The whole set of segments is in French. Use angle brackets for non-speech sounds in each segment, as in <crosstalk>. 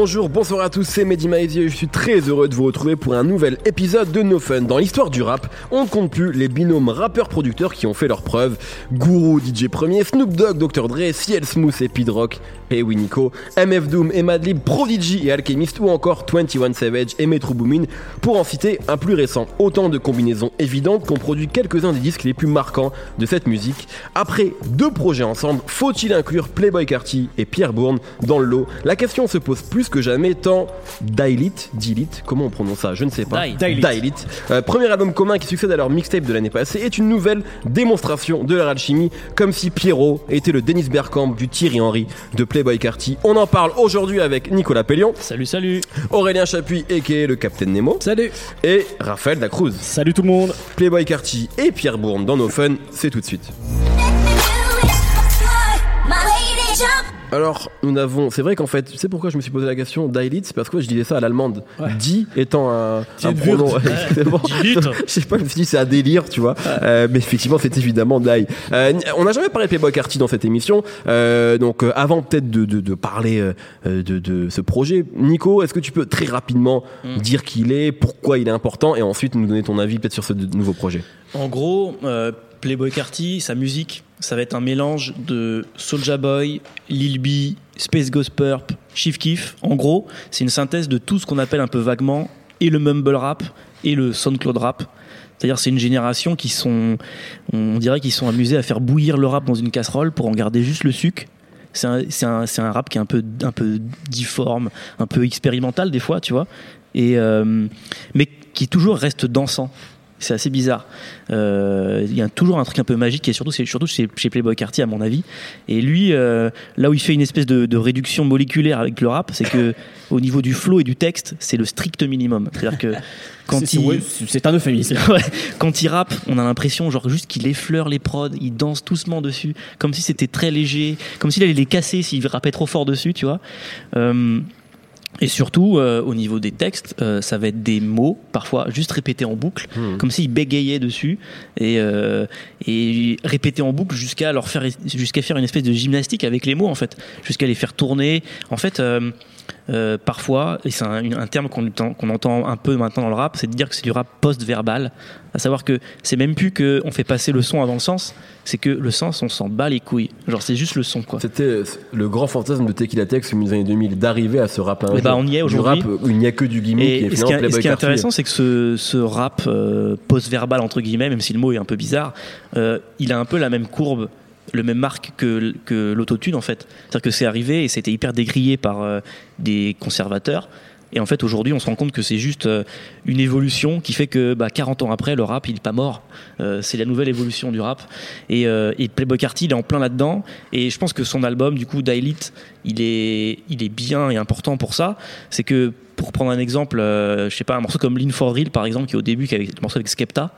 Bonjour, bonsoir à tous, c'est Mehdi et je suis très heureux de vous retrouver pour un nouvel épisode de No Fun. Dans l'histoire du rap, on ne compte plus les binômes rappeurs-producteurs qui ont fait leurs preuves. Guru, DJ Premier, Snoop Dogg, Dr. Dre, CL Smooth et Pidrock, et Winiko, MF Doom et Madlib, Prodigy et Alchemist ou encore 21 Savage et Metro Boomin pour en citer un plus récent. Autant de combinaisons évidentes qu'on produit quelques-uns des disques les plus marquants de cette musique. Après deux projets ensemble, faut-il inclure Playboy Carty et Pierre Bourne dans le lot? La question se pose plus que jamais tant Dailit, Dilit, comment on prononce ça Je ne sais pas. Dailit. Euh, premier album commun qui succède à leur mixtape de l'année passée est une nouvelle démonstration de leur alchimie, comme si Pierrot était le Dennis Bergkamp du Thierry Henry de Playboy Carty. On en parle aujourd'hui avec Nicolas Pellion, Salut, salut. Aurélien Chapuis, a.k.a. le Capitaine Nemo, Salut. et Raphaël Dacruz. Salut tout le monde. Playboy Carty et Pierre Bourne dans nos fun, c'est tout de suite. Alors, nous n'avons. C'est vrai qu'en fait, tu sais pourquoi je me suis posé la question d'Ailit C'est parce que je disais ça à l'allemande. Die étant un, un pronom. <laughs> Je sais pas, je me suis dit c'est un délire, tu vois. Euh, mais effectivement, c'est évidemment Dai. Euh, on n'a jamais parlé de Playboy Carty dans cette émission. Euh, donc, euh, avant peut-être de, de, de parler euh, de, de ce projet, Nico, est-ce que tu peux très rapidement Mm. dire qui il est, pourquoi il est important, et ensuite nous donner ton avis peut-être sur ce nouveau projet? En gros, euh, Playboy Carty, sa musique, ça va être un mélange de Soulja Boy, Lil B, Space Ghost Purp, Chief Keef. En gros, c'est une synthèse de tout ce qu'on appelle un peu vaguement et le mumble rap et le SoundCloud rap. C'est-à-dire, c'est une génération qui sont, on dirait qu'ils sont amusés à faire bouillir le rap dans une casserole pour en garder juste le sucre. C'est un, un, un rap qui est un peu, un peu difforme, un peu expérimental des fois, tu vois, et euh, mais qui toujours reste dansant. C'est assez bizarre. Euh, Il y a toujours un truc un peu magique et surtout, c'est surtout chez, chez Playboy Carty à mon avis. Et lui, euh, là où il fait une espèce de, de réduction moléculaire avec le rap, c'est que <laughs> au niveau du flow et du texte, c'est le strict minimum. C'est-à-dire que <laughs> quand C'est- il ouais, c'est un euphémisme. <laughs> Quand il rappe, on a l'impression genre juste qu'il effleure les prods, il danse doucement dessus, comme si c'était très léger, comme s'il allait les casser s'il rappait trop fort dessus, tu vois. Euh, et surtout, euh, au niveau des textes, euh, ça va être des mots, parfois juste répétés en boucle, comme s'il bégayait dessus, et, euh, et répétés en boucle jusqu'à leur faire, jusqu'à faire une espèce de gymnastique avec les mots, en fait, jusqu'à les faire tourner. En fait, euh, parfois, et c'est un, terme qu'on entend, qu'on entend un peu maintenant dans le rap, c'est de dire que c'est du rap post-verbal, à savoir que c'est même plus que on fait passer le son avant le sens, c'est que le sens, on s'en bat les couilles. Genre, c'est juste le son, quoi. C'était le grand fantasme de Tequila Tex au milieu des années 2000 d'arriver à ce rap un Eh ben, jour. on y est aujourd'hui. rap où il n'y a que du gimmick Et, et, et ce, qui est, et ce qui est intéressant, c'est que ce, ce rap euh, post-verbal, entre guillemets, même si le mot est un peu bizarre, euh, il a un peu la même courbe, le même marque que, l'autotune, en fait. C'est-à-dire que c'est arrivé et c'était hyper décrié par euh, des conservateurs. Et en fait, aujourd'hui, on se rend compte que c'est juste euh, une évolution qui fait que bah, 40 ans après, le rap, il n'est pas mort. Euh, c'est la nouvelle évolution du rap. Et, et Playboy Carty, il est en plein là-dedans. Et je pense que son album, du coup, Dailit, il est, il est bien et important pour ça. C'est que, pour prendre un exemple, euh, je sais pas, un morceau comme Lean for Real, par exemple, qui est au début, qui avec, le morceau avec Skepta,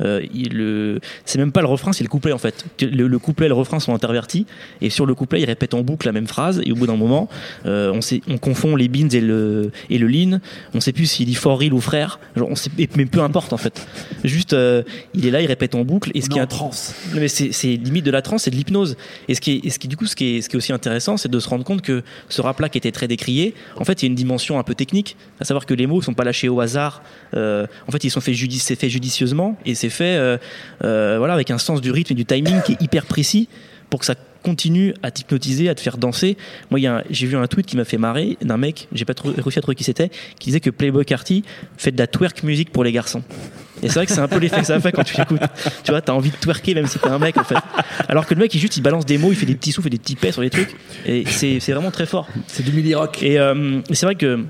euh, il, c'est même pas le refrain, c'est le couplet en fait. Le, le couplet et le refrain sont intervertis, et sur le couplet, il répète en boucle la même phrase, et au bout d'un moment, euh, on, sait, on confond les beans et le, et le lean, on sait plus s'il dit for real ou frère, genre, on sait, mais peu importe en fait. Juste, euh, il est là, il répète en boucle, et ce qui est en transe. non, mais c'est c'est limite de la transe, c'est de l'hypnose. Et ce qui est, et ce qui du coup, ce qui est, ce qui est aussi intéressant, c'est de se rendre compte que ce rap-là qui était très décrié, en fait, il y a une dimension un peu technique, à savoir que les mots sont pas lâchés au hasard. Euh, en fait, ils sont faits fait judicieusement et c'est fait, euh, euh, voilà, avec un sens du rythme et du timing qui est hyper précis pour que ça continue à t'hypnotiser, à te faire danser. Moi, j'ai vu un tweet qui m'a fait marrer d'un mec, j'ai pas réussi à trouver qui c'était, qui disait que Playboy Carty fait de la twerk music pour les garçons. Et c'est vrai que c'est un peu l'effet que ça fait quand tu l'écoutes. Tu vois, t'as envie de twerker même si t'es un mec en fait. Alors que le mec, il juste, il balance des mots, il fait des petits souffles et des petits pets sur les trucs. Et c'est vraiment très fort. C'est du midi rock. Et, euh, c'est vrai que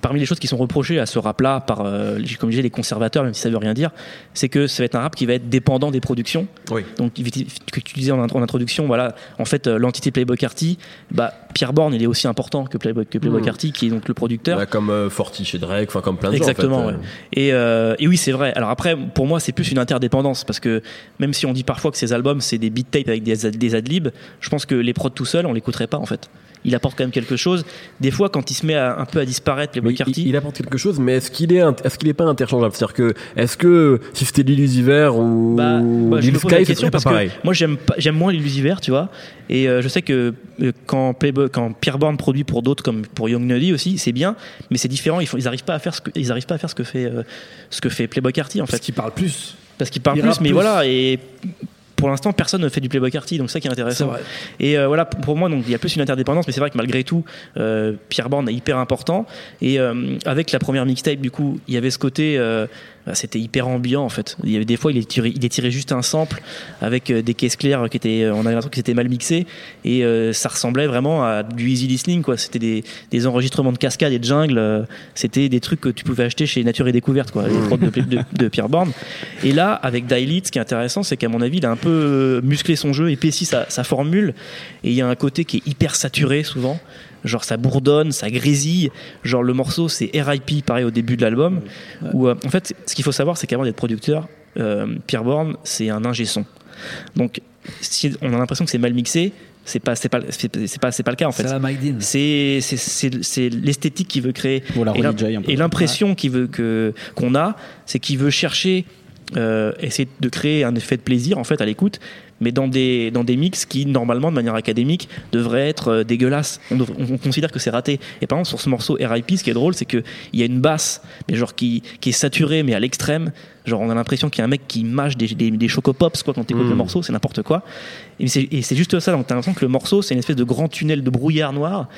parmi les choses qui sont reprochées à ce rap-là par, euh, les- comme je les conservateurs, même si ça veut rien dire, c'est que ça va être un rap qui va être dépendant des productions. Oui. Donc, que tu disais en, int- en introduction, voilà, en fait, euh, l'entité Playboy Carty, bah, Pierre Bourne, il est aussi important que Playboy, que Playboy Mmh. Carty, qui est donc le producteur. Bah, comme euh, Forti chez Drake, enfin comme plein de Exactement, gens. en fait, ouais. Et, euh, et oui, c'est vrai. Alors après, pour moi, c'est plus une interdépendance parce que même si on dit parfois que ces albums c'est des beat tapes avec des, ad- des adlibs, je pense que les prods tout seuls, on l'écouterait pas en fait. Il apporte quand même quelque chose. Des fois, quand il se met à, un peu à disparaître, les il, il, il, apporte quelque chose, mais est-ce qu'il est, est-ce qu'il est pas interchangeable? C'est-à-dire que, est-ce que si c'était l'illusiver ou bah, bah, Lil Sky, question parce pareil. que moi j'aime j'aime moins l'illusiver, tu vois. Et euh, je sais que euh, quand Playboy, quand Pierre Bourne produit pour d'autres comme pour Young Nuddy aussi, c'est bien, mais c'est différent. Ils, font, ils arrivent pas à faire ce que ils arrivent pas à faire ce que fait euh, ce que fait Playboy Carty en fait. Parce qu'il parle plus. Parce qu'il parle Il plus, mais plus. voilà et pour l'instant, personne ne fait du Playboy Carty, donc c'est ça qui est intéressant. Et euh, voilà, pour moi, donc il y a plus une interdépendance, mais c'est vrai que malgré tout, euh, Pierre Bourne est hyper important. Et euh, avec la première mixtape, du coup, il y avait ce côté, euh, c'était hyper ambiant en fait. Il y avait des fois, il est tiré, il juste un sample avec euh, des caisses claires qui étaient, on avait l'impression qu'ils étaient mal mixés, et euh, ça ressemblait vraiment à du easy listening, quoi. C'était des, des enregistrements de cascades et de jungle. euh, C'était des trucs que tu pouvais acheter chez Nature et Découverte, quoi, les prods de, de, de Pierre Bourne. Et là, avec Daily, ce qui est intéressant, c'est qu'à mon avis, il a un peu euh, musclé son jeu, épaissi sa, sa formule, et il y a un côté qui est hyper saturé souvent. Genre ça bourdonne, ça grésille. Genre le morceau c'est RIP pareil au début de l'album. Où euh, en fait ce qu'il faut savoir c'est qu'avant d'être producteur, euh, Pierre Bourne c'est un ingé son. Donc si on a l'impression que c'est mal mixé, c'est pas c'est pas c'est pas c'est pas le cas en fait. C'est l'esthétique qu'il veut créer et l'impression qu'il veut que qu'on a, c'est qu'il veut chercher euh, essayer de créer un effet de plaisir en fait à l'écoute, mais dans des dans des mix qui normalement de manière académique devraient être euh, dégueulasses. On, on considère que c'est raté. Et par exemple sur ce morceau RIP, ce qui est drôle, c'est que il y a une basse, mais genre qui qui est saturée mais à l'extrême. Genre on a l'impression qu'il y a un mec qui mâche des des, des chocopops quoi quand t'écoutes Mm. le morceau, c'est n'importe quoi. Et c'est et c'est juste ça. Donc t'as l'impression que le morceau c'est une espèce de grand tunnel de brouillard noir.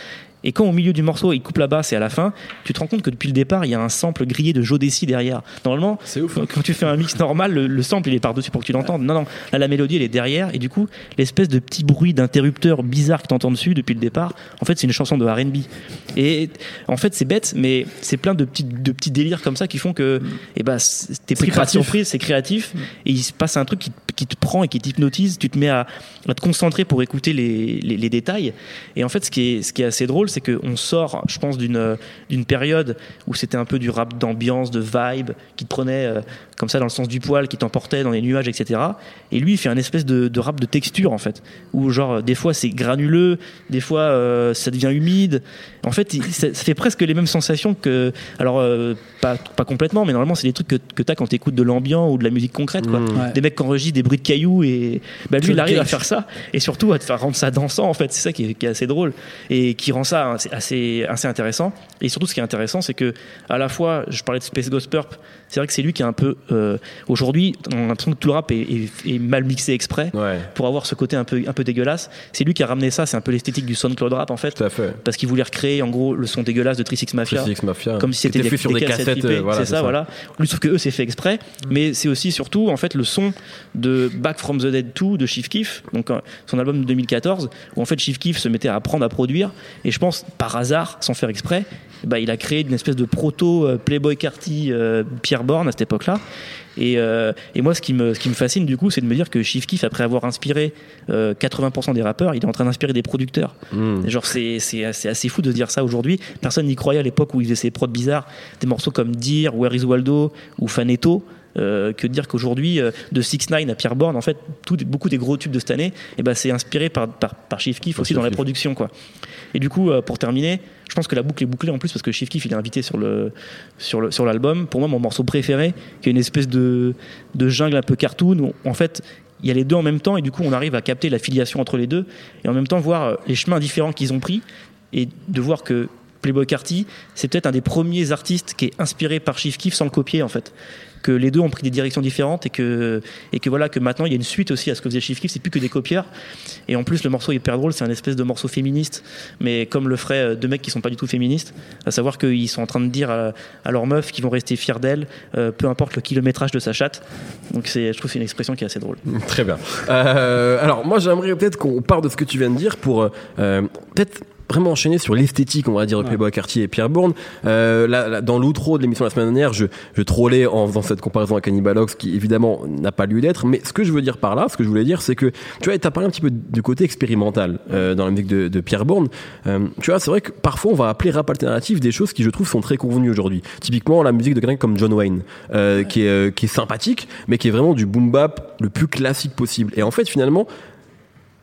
Et quand au milieu du morceau il coupe la basse et à la fin, tu te rends compte que depuis le départ il y a un sample grillé de Jodeci derrière. Normalement, ouf. hein. quand tu fais un mix normal, le, le sample il est par-dessus pour que tu l'entendes. Non, non, là la mélodie elle est derrière et du coup l'espèce de petit bruit d'interrupteur bizarre que t'entends dessus depuis le départ, en fait c'est une chanson de R&B. Et en fait c'est bête, mais c'est plein de petits, de petits délires comme ça qui font que eh ben, t'es pris par surprise, c'est créatif et il se passe un truc qui, te- qui te prend et qui t'hypnotise, tu te mets à, à te concentrer pour écouter les, les, les détails. Et en fait ce qui est, ce qui est assez drôle c'est qu'on sort, je pense, d'une d'une période où c'était un peu du rap d'ambiance, de vibe, qui te prenait euh, comme ça dans le sens du poil, qui t'emportait dans les nuages, etc. Et lui, il fait un espèce de, de rap de texture, en fait, où genre, euh, des fois c'est granuleux, des fois euh, ça devient humide. En fait, il- ça, ça fait presque les mêmes sensations que. Alors, euh, pas, pas complètement, mais normalement, c'est des trucs que, que t'as quand t'écoutes de l'ambiant ou de la musique concrète, quoi. Mmh. Ouais. Des mecs qui enregistrent des bruits de cailloux et bah, lui il arrive à faire ça et surtout à te faire rendre ça dansant en fait c'est ça qui est, qui est assez drôle et qui rend ça assez, assez, assez intéressant. Et surtout ce qui est intéressant c'est que à la fois je parlais de Space Ghost Purp c'est vrai que c'est lui qui est un peu euh, aujourd'hui on a l'impression que tout le rap est, est- est mal mixé exprès Ouais, pour avoir ce côté un peu, un peu dégueulasse c'est lui qui a ramené ça c'est un peu l'esthétique du SoundCloud rap en fait tout à fait. parce qu'il voulait recréer en gros le son dégueulasse de 36 Mafia 36 Mafia. comme si c'était des, fait sur des, cassettes. euh, voilà, c'est ça, voilà. Lui, sauf que eux, c'est fait exprès, mais c'est aussi surtout en fait le son de Back from the Dead 2 de Chief Keef, donc euh, son album de 2014, où en fait Chief Keef se mettait à apprendre à produire, et je pense par hasard, sans faire exprès, bah, il a créé une espèce de proto euh, Playboy Carty euh, Pierre Bourne à cette époque-là. Et, euh, et moi, ce qui, me, ce qui me fascine du coup, c'est de me dire que Chief Keef, après avoir inspiré euh, 80% des rappeurs, il est en train d'inspirer des producteurs. Mmh. Genre, c'est, c'est, assez- assez fou de dire ça aujourd'hui. Personne n'y croyait à l'époque où il faisait ses prods bizarres. Des morceaux comme Dear, Where is Waldo ou Faneto. euh, que de dire qu'aujourd'hui, euh, de 6 9 à Pierre Bourne, en fait, tout, beaucoup des gros tubes de cette année, eh ben, c'est inspiré par, par, par Chief Keef aussi dans la production. Quoi. Et du coup, euh, pour terminer, je pense que la boucle est bouclée en plus parce que Chief Keef il est invité sur le sur l'album. Pour moi, mon morceau préféré, qui est une espèce de de jungle un peu cartoon. Où, en fait, il y a les deux en même temps et du coup, on arrive à capter la filiation entre les deux et en même temps voir euh, les chemins différents qu'ils ont pris et de voir que Playboy Carty, c'est peut-être un des premiers artistes qui est inspiré par Chief Keef sans le copier en fait. Que les deux ont pris des directions différentes et que, et que voilà, que maintenant il y a une suite aussi à ce que faisait Chief Keef, c'est plus que des copieurs. Et en plus, le morceau est hyper drôle, c'est un espèce de morceau féministe, mais comme le feraient euh, deux mecs qui sont pas du tout féministes, à savoir qu'ils sont en train de dire à, à leur meuf qu'ils vont rester fiers d'elle, euh, peu importe le kilométrage de sa chatte. Donc c'est, je trouve que c'est une expression qui est assez drôle. <laughs> Très bien. Euh, alors moi j'aimerais peut-être qu'on part de ce que tu viens de dire pour euh, peut-être vraiment enchaîner sur l'esthétique, on va dire, de Playboy Cartier et Pierre Bourne. Euh, là, là, dans l'outro de l'émission la semaine dernière, je, je trollais en faisant cette comparaison avec Cannibalox, qui évidemment n'a pas lieu d'être. Mais ce que je veux dire par là, ce que je voulais dire, c'est que tu vois, t'as parlé un petit peu du côté expérimental euh, dans la musique de, de Pierre Bourne. Euh, tu vois, c'est vrai que parfois on va appeler rap alternatif des choses qui, je trouve, sont très convenues aujourd'hui. Typiquement, la musique de quelqu'un comme John Wayne, euh, qui est qui est sympathique, mais qui est vraiment du boom bap le plus classique possible. Et en fait, finalement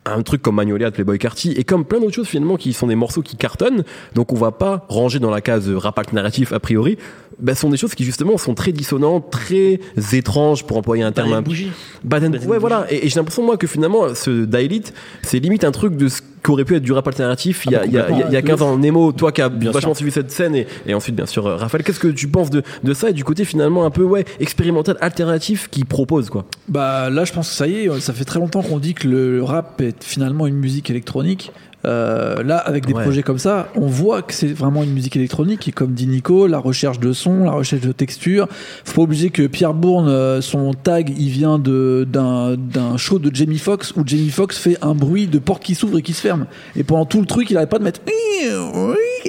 un truc comme Magnolia de Playboy Carty et comme plein d'autres choses finalement qui sont des morceaux qui cartonnent, donc on va pas ranger dans la case rap narratif a priori, bah, sont des choses qui justement sont très dissonantes, très étranges pour employer un terme. Bah, bougie. Bad and- Bad and ouais, bougie. voilà. Et, et j'ai l'impression moi que finalement ce Dailite, c'est limite un truc de ce qu'aurait pu être du rap alternatif il y a, il y a, il y a- il y a 15 ans. Nemo, toi qui as Bien vachement sûr. suivi cette scène et, et ensuite bien sûr euh, Raphaël, qu'est-ce que tu penses de, de ça et du côté finalement un peu ouais expérimental alternatif qui propose quoi? Bah là, je pense que ça y est, ça fait très longtemps qu'on dit que le rap est finalement une musique électronique. Euh, là, avec des Ouais. projets comme ça, on voit que c'est vraiment une musique électronique. Et comme dit Nico, la recherche de son, la recherche de texture. Faut pas oublier que Pierre Bourne, euh, son tag, il vient de d'un show de Jamie Foxx où Jamie Foxx fait un bruit de porte qui s'ouvre et qui se ferme. Et pendant tout le truc, il arrête pas de mettre.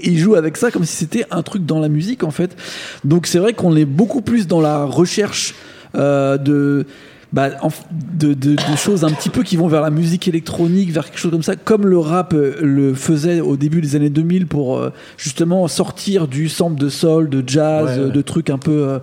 Il joue avec ça comme si c'était un truc dans la musique en fait. Donc c'est vrai qu'on est beaucoup plus dans la recherche euh, de, bah, de, de, de choses un petit peu qui vont vers la musique électronique, vers quelque chose comme ça, comme le rap euh, le faisait au début des années 2000 pour euh, justement sortir du sample de soul, de jazz, Ouais, ouais. de trucs un peu euh,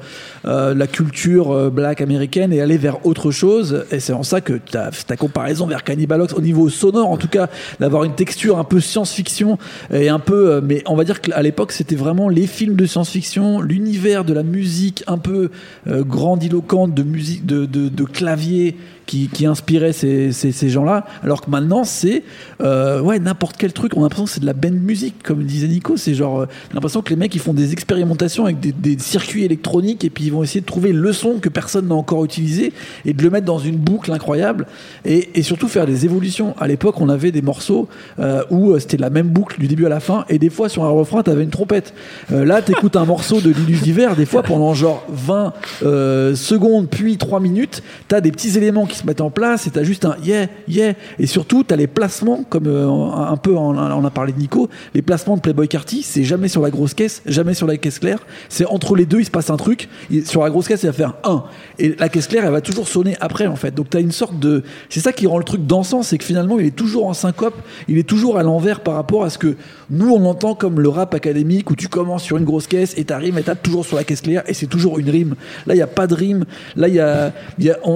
euh, la culture euh, black américaine et aller vers autre chose. Et c'est en ça que ta, ta comparaison vers Cannibalox au niveau sonore, en tout cas, d'avoir une texture un peu science-fiction et un peu, euh, mais on va dire qu'à l'époque c'était vraiment les films de science-fiction, l'univers de la musique un peu euh, grandiloquente de musique, de, de, de clavier qui, qui inspirait ces, gens-là, alors que maintenant c'est euh, ouais n'importe quel truc. On a l'impression que c'est de la band musique, comme disait Nico. C'est genre euh, l'impression que les mecs ils font des expérimentations avec des, circuits électroniques et puis ils vont essayer de trouver le son que personne n'a encore utilisé et de le mettre dans une boucle incroyable et, surtout faire des évolutions. À l'époque, on avait des morceaux euh, où euh, c'était la même boucle du début à la fin et des fois sur un refrain t'avais une trompette. Là, t'écoutes un morceau de d'hiver, des fois pendant genre 20 euh, secondes puis 3 minutes, t'as des petits éléments qui se mettent en place et t'as juste un yeah, yeah. Et surtout, t'as les placements, comme euh, un peu on a, parlé de Nico, les placements de Playboy Carty, c'est jamais sur la grosse caisse, jamais sur la caisse claire. C'est entre les deux, il se passe un truc. Sur la grosse caisse, il va faire un. Et la caisse claire, elle va toujours sonner après, en fait. Donc t'as une sorte de. C'est ça qui rend le truc dansant, c'est que finalement, il est toujours en syncope, il est toujours à l'envers par rapport à ce que nous, on entend comme le rap académique où tu commences sur une grosse caisse et t'arrives et t'as toujours sur la caisse claire et c'est toujours une rime. Là, il n'y a pas de rime. Là, il y a,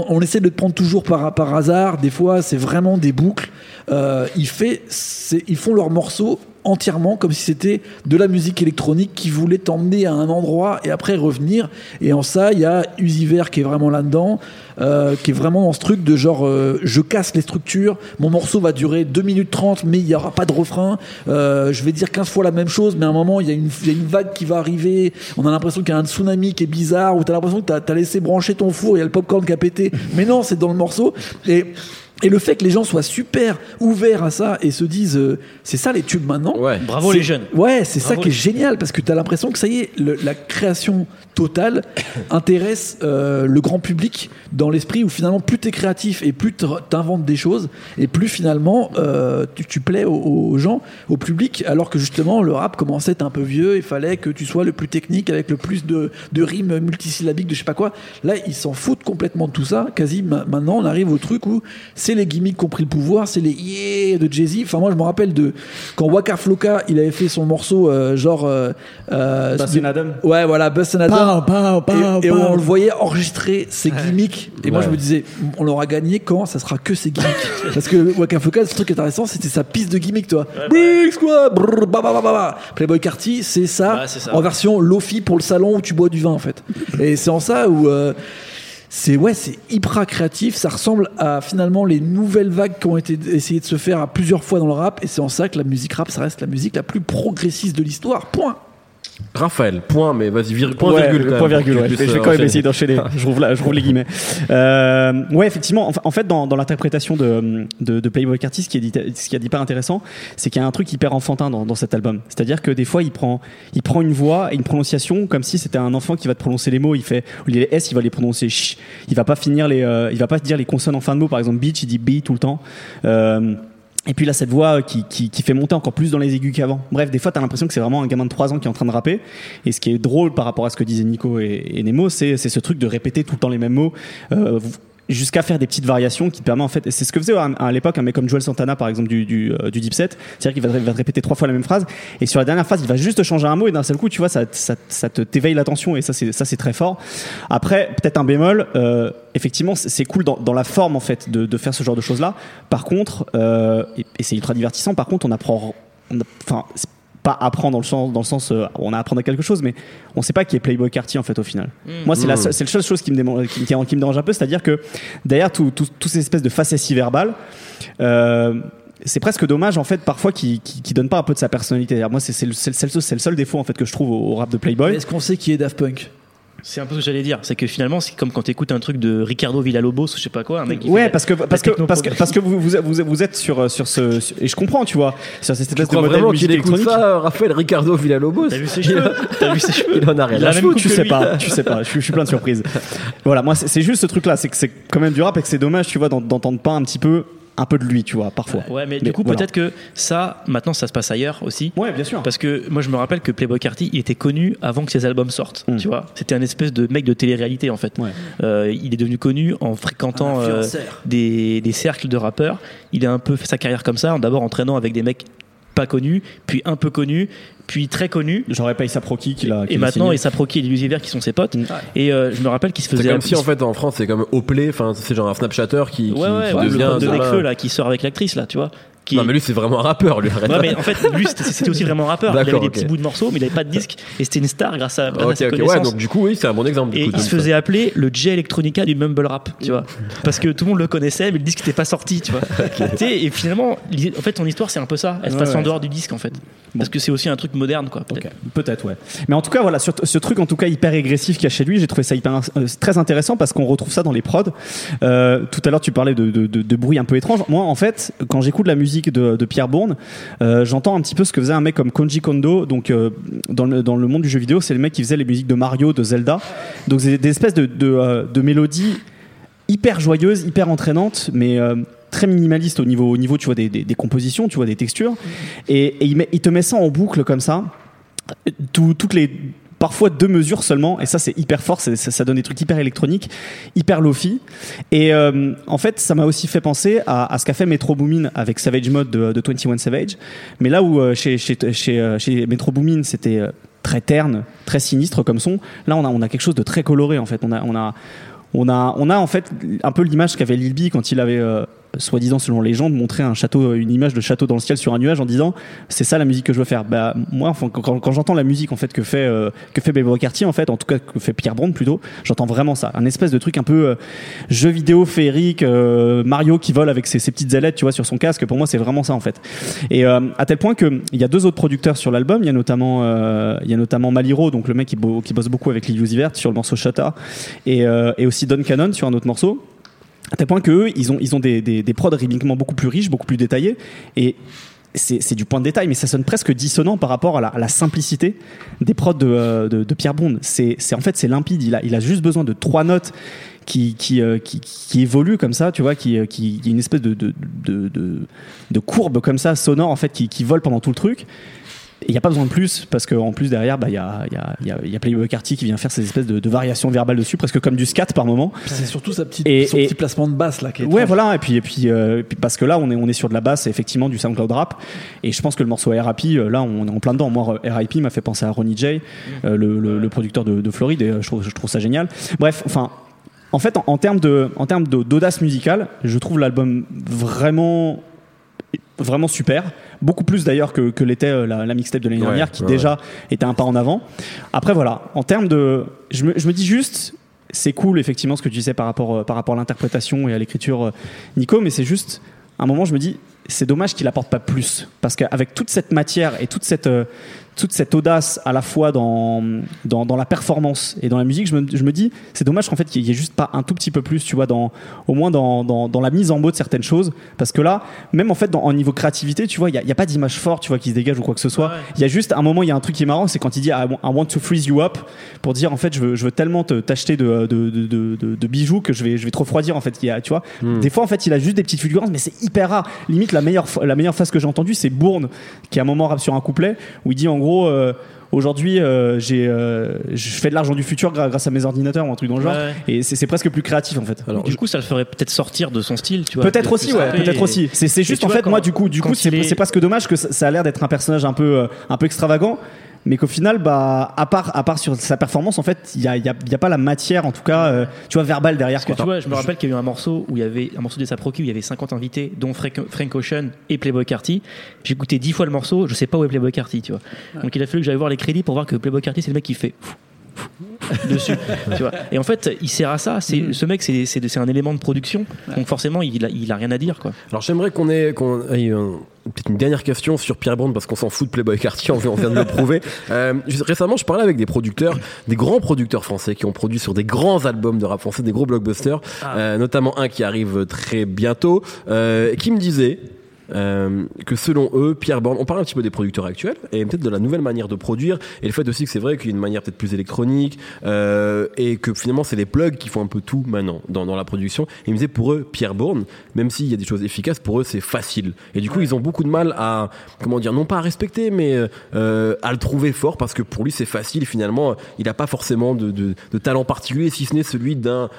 on essaie de te prendre toujours par, hasard. Des fois, c'est vraiment des boucles. Euh, ils font leurs morceaux entièrement comme si c'était de la musique électronique qui voulait t'emmener à un endroit et après revenir. Et en ça il y a Usiver qui est vraiment là-dedans euh, qui est vraiment dans ce truc de genre euh, je casse les structures mon morceau va durer 2 minutes 30 mais il n'y aura pas de refrain. Euh, je vais dire 15 fois la même chose mais à un moment il y, a une- vague qui va arriver. On a l'impression qu'il y a un tsunami qui est bizarre ou t'as l'impression que t'as as laissé brancher ton four et il y a le popcorn qui a pété. Mais non c'est dans le morceau. Et et le fait que les gens soient super ouverts à ça et se disent euh, c'est ça les tubes maintenant Ouais. Bravo les jeunes. Ouais, c'est ça qui est génial parce que tu as l'impression que ça y est, le- la création totale <coughs> intéresse euh, le grand public dans l'esprit où finalement plus tu es créatif et plus tu inventes des choses et plus finalement euh, tu, tu plais aux, aux gens, au public, alors que justement le rap commençait à être un peu vieux, il fallait que tu sois le plus technique avec le plus de, de rimes multisyllabiques, de je sais pas quoi. Là, ils s'en foutent complètement de tout ça. Quasi ma- maintenant, on arrive au truc où c'est les gimmicks qui ont pris le pouvoir, c'est les yeah de Jay-Z. Enfin, moi, je me rappelle de quand Waka Flocka, il avait fait son morceau euh, genre. Euh, euh, Bustin' Adam. Ouais, voilà, Bustin' Adam. Pow, pow, pow, et, et pow. on le voyait enregistrer ses gimmicks. Et moi, Ouais. je me disais, on l'aura gagné quand ça sera que ses gimmicks. <laughs> Parce que Waka Flocka, ce truc intéressant, c'était sa piste de gimmicks, toi. Bricks, quoi brrr. Playboy Carty, c'est ça, Ouais, c'est ça. en version Lofi pour le salon où tu bois du vin, en fait. Et c'est en ça où. euh, c'est ouais, c'est hyper créatif. Ça ressemble à finalement les nouvelles vagues qui ont été essayées de se faire à plusieurs fois dans le rap. Et c'est en ça que la musique rap, ça reste la musique la plus progressiste de l'histoire. Point. Raphaël, point, mais vas-y, vir- point Ouais, virgule. quand point même, virgule, ouais. Je vais puisses, quand même euh, essayer d'enchaîner. <laughs> Je rouvre, je rouvre les guillemets. Euh, ouais, effectivement. En fa- En fait, dans, dans l'interprétation de, de, de Playboy Carty, ce qui est dit- ce qui est hyper intéressant, c'est qu'il y a un truc hyper enfantin dans, dans cet album. C'est-à-dire que des fois, il prend, il prend une voix et une prononciation comme si c'était un enfant qui va te prononcer les mots. Il fait, des S, il va les prononcer ch. Il va pas finir les, euh, il va pas dire les consonnes en fin de mot. Par exemple, beach, il dit B tout le temps. Euh, et puis là, cette voix qui, qui, qui fait monter encore plus dans les aigus qu'avant. Bref, des fois, t'as l'impression que c'est vraiment un gamin de 3 ans qui est en train de rapper. Et ce qui est drôle par rapport à ce que disaient Nico et, Nemo, c'est ce truc de répéter tout le temps les mêmes mots. Euh, jusqu'à faire des petites variations qui te permettent en fait, c'est ce que faisait à, l'époque un mec comme Joel Santana par exemple du, du, euh, du Deep Set, c'est-à-dire qu'il va, va te répéter trois fois la même phrase et sur la dernière phrase il va juste changer un mot et d'un seul coup tu vois ça, ça, ça te t'éveille l'attention et ça c'est ça c'est très fort. Après peut-être un bémol, euh, effectivement c'est cool dans, dans la forme en fait de, de faire ce genre de choses là. Par contre euh, et, c'est ultra divertissant. Par contre on apprend, enfin pas apprendre dans le sens dans le sens euh, on a apprendre à quelque chose mais on sait pas qui est Playboy Carty en fait au final. Moi c'est la seule- c'est la seule chose qui me, déman- qui, qui- qui me dérange un peu, c'est-à-dire que derrière tout- tout- toutes ces espèces de facéties verbales, euh, c'est presque dommage en fait parfois qui qui, qui donne pas un peu de sa personnalité. Alors, moi c'est c'est le, le- le seul défaut en fait que je trouve au, au rap de Playboy. Est-ce qu'on sait qui est Daft Punk? C'est un peu ce que j'allais dire. C'est que finalement, c'est comme quand tu écoutes un truc de Ricardo Villalobos ou je sais pas quoi, un mec qui Ouais, fait- parce que parce que parce que parce que vous vous, vous, vous êtes sur sur ce sur- et je comprends, tu vois, sur cette Tu espèce de modèle musique électronique. ça, Raphaël Ricardo Villalobos T'as vu ses cheveux T'as vu ses cheveux <laughs> Il en a rien la même tu sais lui. pas, tu sais pas. Je, suis- je suis plein de surprises. Voilà, moi c'est juste ce truc-là, c'est que c'est quand même du rap et que c'est dommage, tu vois, d'en- d'entendre pas un petit peu un peu de lui, tu vois, parfois. Ouais, mais, Mais du coup, voilà. peut-être que ça, maintenant, ça se passe ailleurs aussi. Ouais, bien sûr. Parce que moi, je me rappelle que Playboy Carty, il était connu avant que ses albums sortent. Mm. Tu vois, c'était un espèce de mec de télé-réalité en fait. Ouais. Euh, il est devenu connu en fréquentant euh, des, des cercles de rappeurs. Il a un peu fait sa carrière comme ça, en d'abord entraînant avec des mecs pas connus, puis un peu connus, puis très connus. J'aurais pas Proki qui l'a. qui Et maintenant, signé. et Saproki et Illusiver qui sont ses potes. Mm. Et euh, je me rappelle qu'il se C'est faisait. comme si en fait en France c'est comme Oplay, enfin c'est genre un Snapchatter qui, qui, Ouais, ouais, qui ouais, le devient de Nekfeu là, qui sort avec l'actrice là, tu vois. Qui... Non mais lui c'est vraiment un rappeur lui arrête. Ouais, mais en fait, lui, c'était aussi vraiment un rappeur. Il avait des petits bouts de morceaux, mais il avait pas de disque. Et c'était une star grâce à, grâce ouais donc du coup oui c'est un bon exemple. Et coup, il se ça. faisait appeler le J Electronica du mumble rap, tu vois. <laughs> Parce que tout le monde le connaissait, mais le disque n'était pas sorti, tu vois. <laughs> Et finalement, en fait, ton histoire, c'est un peu ça. Elle se Ouais, passe en dehors du disque, en fait. Parce que c'est aussi un truc moderne, quoi. peut-être. Ok, Peut-être, ouais. Mais en tout cas, voilà, sur ce truc en tout cas hyper régressif qu'il y a chez lui, j'ai trouvé ça hyper euh, très intéressant parce qu'on retrouve ça dans les prods. Euh, tout à l'heure, tu parlais de, de, de, de bruit un peu étrange. Moi, en fait, quand j'écoute la musique de, Pierre Bourne, euh, j'entends un petit peu ce que faisait un mec comme Konji Kondo. Donc, euh, dans, le, monde du jeu vidéo, c'est le mec qui faisait les musiques de Mario, de Zelda. Donc, c'est des espèces de, euh, mélodies hyper joyeuses, hyper entraînantes, mais très minimaliste au niveau, au niveau tu vois, des, compositions, tu vois, des textures. Et, il, te met ça en boucle comme ça, tout- toutes les parfois deux mesures seulement et ça c'est hyper fort ça, donne des trucs hyper électroniques hyper lofi et euh, en fait ça m'a aussi fait penser à, ce qu'a fait Metro Boomin avec Savage Mode de, de 21 Savage. Mais là où euh, chez, chez, chez, euh, chez Metro Boomin c'était très terne très sinistre comme son là on a, on a quelque chose de très coloré en fait. On a, on a on a, on a en fait un peu l'image qu'avait Lil B quand il avait, soi-disant selon légende, montré un château, une image de château dans le ciel sur un nuage en disant c'est ça la musique que je veux faire. Bah moi, quand, j'entends la musique en fait que fait euh, que fait Baby Cartier en fait, en tout cas que fait Pierre Brand plutôt, j'entends vraiment ça, un espèce de truc un peu euh, jeu vidéo féerique, euh, Mario qui vole avec ses, petites ailettes, tu vois, sur son casque. Pour moi, c'est vraiment ça en fait. Et à tel point que il y a deux autres producteurs sur l'album. Il y a notamment il y a notamment Maliro, donc le mec qui, bo- qui bosse beaucoup avec Lil Uzi Vert sur le morceau Chata, et, et aussi Don Cannon sur un autre morceau. À tel point qu'eux, ils ont, ils ont des, des, prods rythmiquement beaucoup plus riches, beaucoup plus détaillés. Et c'est du point de détail, mais ça sonne presque dissonant par rapport à la, simplicité des prods de, euh, de, Pierre Bond. C'est en fait c'est limpide. Il a, il a juste besoin de trois notes qui, qui, euh, qui, évoluent comme ça, tu vois, qui, euh, qui, une espèce de, de, de, de, de courbe comme ça, sonore en fait, qui, qui vole pendant tout le truc. Il n'y a pas besoin de plus parce qu'en plus derrière, bah, il y, a, y, a, y, a, y a Playboy Carty qui vient faire ces espèces de, de variations verbales dessus, presque comme du scat par moment. C'est surtout sa petite, Et- son et- petit placement de basse là qui est Ouais, étrange. voilà. Et puis, et puis, euh, et puis parce que là, on est, on est sur de la basse, effectivement, du SoundCloud rap. Et je pense que le morceau RIP, euh, là, on est en plein dedans. Moi, RIP m'a fait penser à Ronnie J, euh, le, le- le producteur de, de Floride, et je trouve, je trouve ça génial. Bref, enfin. En fait, en, en termes de, en termes de- d'audace musicale, je trouve l'album vraiment, vraiment super. Beaucoup plus d'ailleurs que, que l'était euh, la, la mixtape de l'année Ouais, dernière, qui ouais, déjà était un pas en avant. Après, voilà. En termes de, je me, je me dis juste, c'est cool effectivement ce que tu disais par rapport, euh, par rapport à l'interprétation et à l'écriture, euh, Nico, mais c'est juste, à un moment, je me dis, c'est dommage qu'il apporte pas plus, parce qu'avec toute cette matière et toute cette, toute cette audace à la fois dans, dans, dans la performance et dans la musique, je me, je me dis, c'est dommage qu'en fait qu'il y ait juste pas un tout petit peu plus, tu vois, dans, au moins dans, dans, dans la mise en mots de certaines choses, parce que là, même en fait, en niveau créativité, tu vois, il y a, pas d'image forte, tu vois, qui se dégage ou quoi que ce soit. Ouais. Il y a juste un moment, il y a un truc qui est marrant, c'est quand il dit I want- to freeze you up pour dire en fait, je veux, je veux tellement te- t'acheter de, de, de, bijoux que je vais, je vais te refroidir en fait. Il y a, tu vois, des fois en fait, il a juste des petites fulgurances, mais c'est hyper rare. Limite, la meilleure, la meilleure phase que j'ai entendue, c'est Bourne qui à un moment rappe sur un couplet où il dit en gros. Euh, aujourd'hui, euh, j'ai, euh, je fais de l'argent du futur grâce à mes ordinateurs ou un truc dans le genre. Ouais. Et c'est, c'est presque plus créatif en fait. Alors, du coup, ça le ferait peut-être sortir de son style, tu vois. Peut-être aussi, ouais, peut-être et- aussi. C'est, c'est juste en vois, fait, quand- moi, du coup, du coup, c'est, est- c'est presque dommage que ça, ça a l'air d'être un personnage un peu, euh, un peu extravagant. Mais qu'au final, bah, à part, à part sur sa performance, en fait, il y a, il y a, y a pas la matière, en tout cas, euh, tu vois, verbale derrière. Parce que Quoi. tu vois, je me rappelle qu'il y a eu un morceau où il y avait un morceau des Saproki où il y avait 50 invités, dont Frank, Frank Ocean et Playboy Carty. J'ai écouté 10 fois le morceau, je sais pas où est Playboy Carty, tu vois. Donc il a fallu que j'aille voir les crédits pour voir que Playboy Carty, c'est le mec qui fait dessus, <laughs> tu vois. Et en fait, il sert à ça. C'est ce mec, c'est c'est c'est un élément de production, donc forcément, il a, il a rien à dire, quoi. Alors j'aimerais qu'on ait, qu'on ait un- peut-être une dernière question sur Pierre Bond parce qu'on s'en fout de Playboy Cartier, on vient, on vient de le prouver. <laughs> Euh, récemment, je parlais avec des producteurs, des grands producteurs français qui ont produit sur des grands albums de rap français, des gros blockbusters, euh, notamment un qui arrive très bientôt, euh, qui me disait euh, que selon eux, Pierre Bond, on parle un petit peu des producteurs actuels et peut-être de la nouvelle manière de produire et le fait aussi que c'est vrai qu'il y a une manière peut-être plus électronique euh, et que finalement c'est les plugs qui font un peu tout maintenant dans, dans la production. Et il me disait pour eux, Pierre Bourne, même s'il y a des choses efficaces, pour eux c'est facile. Et du coup ils ont beaucoup de mal à, comment dire, non pas à respecter, mais euh, à le trouver fort parce que pour lui c'est facile. Finalement, il n'a pas forcément de, de, de talent particulier si ce n'est celui d'un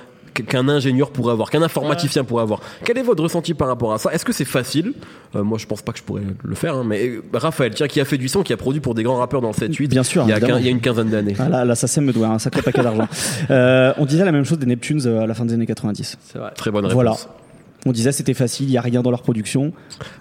qu'un ingénieur pourrait avoir, qu'un informaticien pourrait avoir. Quel est votre ressenti par rapport à ça? Est-ce que c'est facile? Euh, Moi, je pense pas que je pourrais le faire, hein, mais euh, Raphaël, tiens, qui a fait du son, qui a produit pour des grands rappeurs dans le 7-8, Bien sûr, il y, a évidemment. quin- il y a une quinzaine d'années. Ah là, là, ça, ça me doit un sacré paquet d'argent. <laughs> Euh, on disait la même chose des Neptunes à la fin des années 90. C'est vrai. Très bonne réponse. Voilà. On disait c'était facile, il y a rien dans leur production,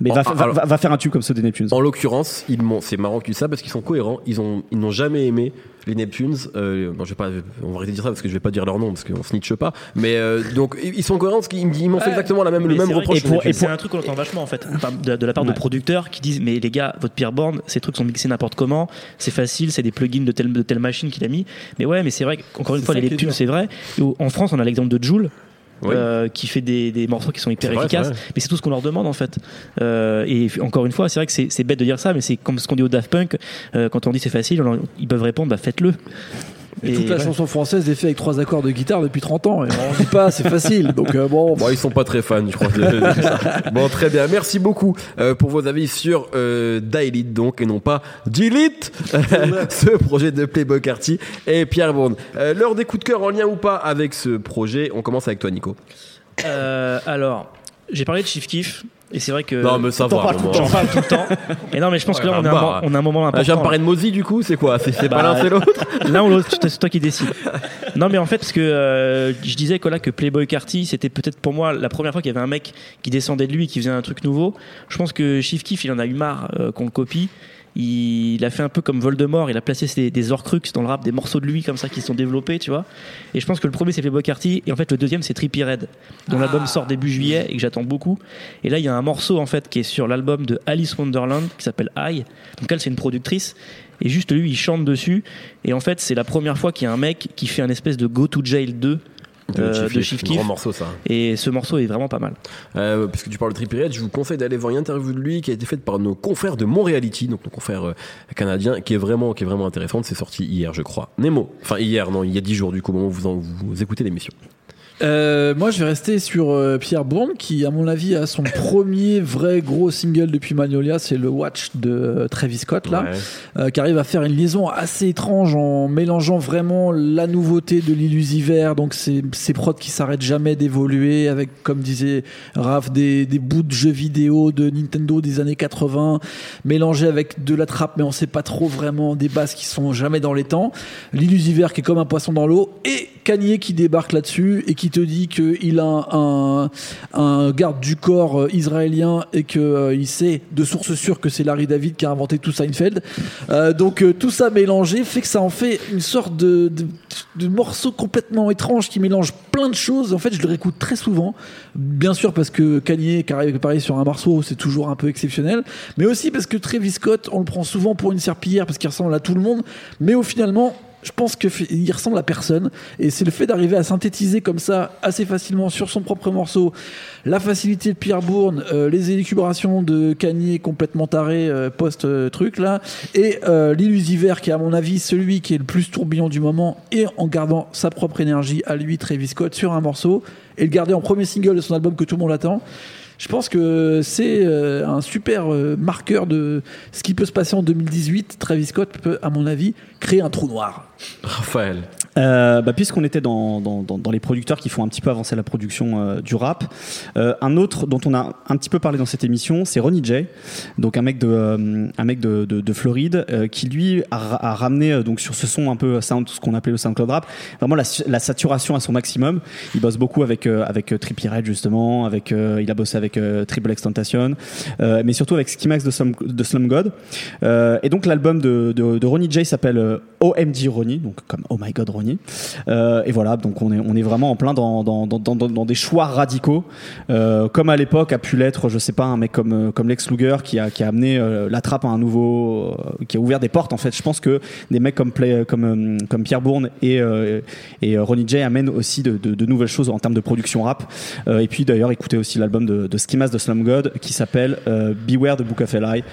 mais va, va- alors- va- va faire un tube comme ceux des Neptunes. En l'occurrence, ils m'ont, c'est marrant que tu dis ça parce qu'ils sont cohérents. Ils ont, ils n'ont jamais aimé les Neptunes. Euh, bon, je vais pas, on va arrêter de dire ça parce que je vais pas dire leur nom parce qu'on snitche pas. Mais euh, donc ils sont cohérents parce qu'ils m'ont fait exactement la même, le même reproche. pour- Neptunes. c'est un truc qu'on entend vachement en fait de, de la part Ouais. de producteurs qui disent mais les gars votre Pierre Born ces trucs sont mixés n'importe comment c'est facile c'est des plugins de telle de telle machine qu'il a mis mais ouais mais c'est vrai qu'encore une fois les Neptunes c'est vrai Et en France on a l'exemple de Joule Oui. euh, qui fait des, des morceaux qui sont hyper efficaces vrai. mais c'est tout ce qu'on leur demande en fait Euh, et encore une fois c'est vrai que c'est c'est bête de dire ça mais c'est comme ce qu'on dit au Daft Punk euh, quand on dit c'est facile on leur- ils peuvent répondre bah faites-le Et toute la ouais. chanson française est faite avec trois accords de guitare depuis 30 ans. Et on dit pas, c'est facile. <laughs> Donc euh, bon, Bon, ils sont pas très fans, je crois. <laughs> Bon, très bien. Merci beaucoup euh, pour vos avis sur euh, Dailite, donc, et non pas Delete, <laughs> ce projet de Playboy Carty et Pierre Bourne. Euh, L'heure des coups de cœur en lien ou pas avec ce projet. On commence avec toi, Nico. Euh, alors j'ai parlé de Chief Kiff et c'est vrai que non, mais ça va. parles bon. tout parle tout le temps. <laughs> Et non, mais je pense que là, Ouais, on a, un, bah, mo- on a un moment Ah, important. je viens de parler de Mozi, du coup, c'est quoi C'est pas Bah, l'un, c'est l'autre L'un ou l'autre, c'est c'est toi qui décides. Non, mais en fait, parce que euh, je disais que là, que Playboy Carty, c'était peut-être pour moi la première fois qu'il y avait un mec qui descendait de lui, qui faisait un truc nouveau. Je pense que Chief Keef, il en a eu marre euh, qu'on le copie. Il a fait un peu comme Voldemort, il a placé des, des Horcrux dans le rap, des morceaux de lui comme ça qui se sont développés, tu vois. Et je pense que le premier c'est Playboy Carty, et en fait le deuxième c'est Trippie Red, dont l'album sort début juillet et que j'attends beaucoup. Et là il y a un morceau en fait qui est sur l'album de Alice Wonderland qui s'appelle I. Donc elle c'est une productrice et juste lui il chante dessus. Et en fait c'est la première fois qu'il y a un mec qui fait un espèce de Go to Jail 2 euh, de Chief un grand morceau, ça. Et ce morceau est vraiment pas mal. Euh, puisque tu parles de Trippie je vous conseille d'aller voir une interview de lui qui a été faite par nos confrères de Montreality, donc nos confrères euh, canadiens, qui est vraiment, qui est vraiment intéressante. C'est sorti hier, je crois. Nemo. Enfin, hier, non, il y a 10 jours, du coup, au moment où vous, en- vous écoutez l'émission. Euh, moi, je vais rester sur euh, Pierre Bourne, qui, à mon avis, a son premier vrai gros single depuis Magnolia, c'est le Watch de euh, Travis Scott, là, Ouais. euh, qui arrive à faire une liaison assez étrange en mélangeant vraiment la nouveauté de l'illusiver, donc ces, ces prods qui s'arrêtent jamais d'évoluer, avec, comme disait Raph, des, des bouts de jeux vidéo de Nintendo des années 80, mélangés avec de la trappe, mais on sait pas trop vraiment, des basses qui sont jamais dans les temps, l'illusiver qui est comme un poisson dans l'eau, et Kanye qui débarque là-dessus et qui te dit qu'il a un, garde du corps euh, israélien et qu'il il sait de source sûre que c'est Larry David qui a inventé tout Seinfeld. Euh, donc euh, tout ça mélangé fait que ça en fait une sorte de, morceau complètement étrange qui mélange plein de choses. En fait, je le réécoute très souvent. Bien sûr parce que Kanye qui arrive pareil sur un morceau, c'est toujours un peu exceptionnel. Mais aussi parce que Travis Scott, on le prend souvent pour une serpillière parce qu'il ressemble à tout le monde. Mais au finalement, je pense qu'il ressemble à personne. Et c'est le fait d'arriver à synthétiser comme ça assez facilement sur son propre morceau la facilité de Pierre Bourne, euh, les élucubrations de Kanye complètement taré euh, post-truc là, et euh, qui est à mon avis celui qui est le plus tourbillon du moment, et en gardant sa propre énergie à lui, Travis Scott, sur un morceau, et le garder en premier single de son album que tout le monde attend. Je pense que c'est euh, un super euh, marqueur de ce qui peut se passer en 2018. Travis Scott peut, à mon avis, créer un trou noir. Raphaël. Euh, bah, Puisqu'on était dans, dans, dans, dans les producteurs qui font un petit peu avancer la production euh, du rap, euh, un autre dont on a un petit peu parlé dans cette émission, c'est Ronnie J, donc un mec de, euh, un mec de, de, de Floride, euh, qui lui a, ra- a ramené euh, donc sur ce son un peu sound, ce qu'on appelait le SoundCloud rap, vraiment la, la saturation à son maximum. Il bosse beaucoup avec euh, avec Trippie Redd justement, avec euh, il a bossé avec euh, Triple X Tentation, euh, mais surtout avec Skimax de Slum, de Slum God. Euh, et donc l'album de, Ronnie J s'appelle OMG Ronnie, donc comme Oh My God Ronnie. Et voilà, donc on est vraiment en plein dans des choix radicaux, comme à l'époque a pu l'être, je sais pas, un mec comme comme Lex Luger qui a amené la trappe à un nouveau, qui a ouvert des portes en fait. Je pense que des mecs comme Pierre Bourne et Ronnie J amènent aussi de, nouvelles choses en termes de production rap. Et puis d'ailleurs, écoutez aussi l'album de Skimas de Slum God qui s'appelle euh, Beware the Book of Eli.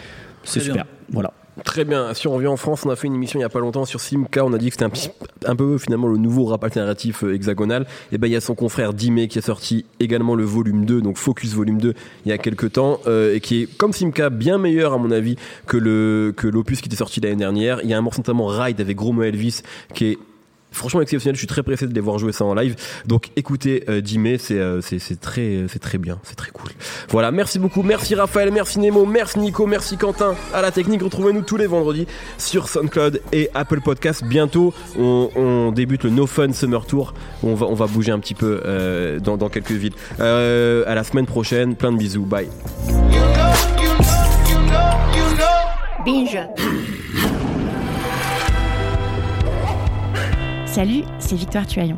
C'est super. bien. Voilà. Très bien. Si on revient en France, on a fait une émission il y a pas longtemps sur Simca. On a dit que c'était un, peu finalement le nouveau rap alternatif euh, hexagonal. Et ben il y a son confrère Dimé qui a sorti également le volume 2, donc Focus volume 2, il y a quelques temps, euh, et qui est comme Simca bien meilleur à mon avis que le que l'opus qui était sorti l'année dernière. Il y a un morceau notamment Ride avec Gros Mo Elvis qui est franchement exceptionnel. Je suis très pressé de les voir jouer ça en live. Donc écoutez euh, c'est euh, c'est très bien, c'est très cool. Voilà, merci beaucoup, merci Raphaël, merci Nemo, merci Nico, merci Quentin à la technique. Retrouvez-nous tous les vendredis sur SoundCloud et Apple Podcast. Bientôt, on, débute le No Fun Summer Tour. On va on va bouger un petit peu euh, dans quelques villes. Euh, à la semaine prochaine, plein de bisous, bye. Binge. Salut, c'est Victoire Tuaillon.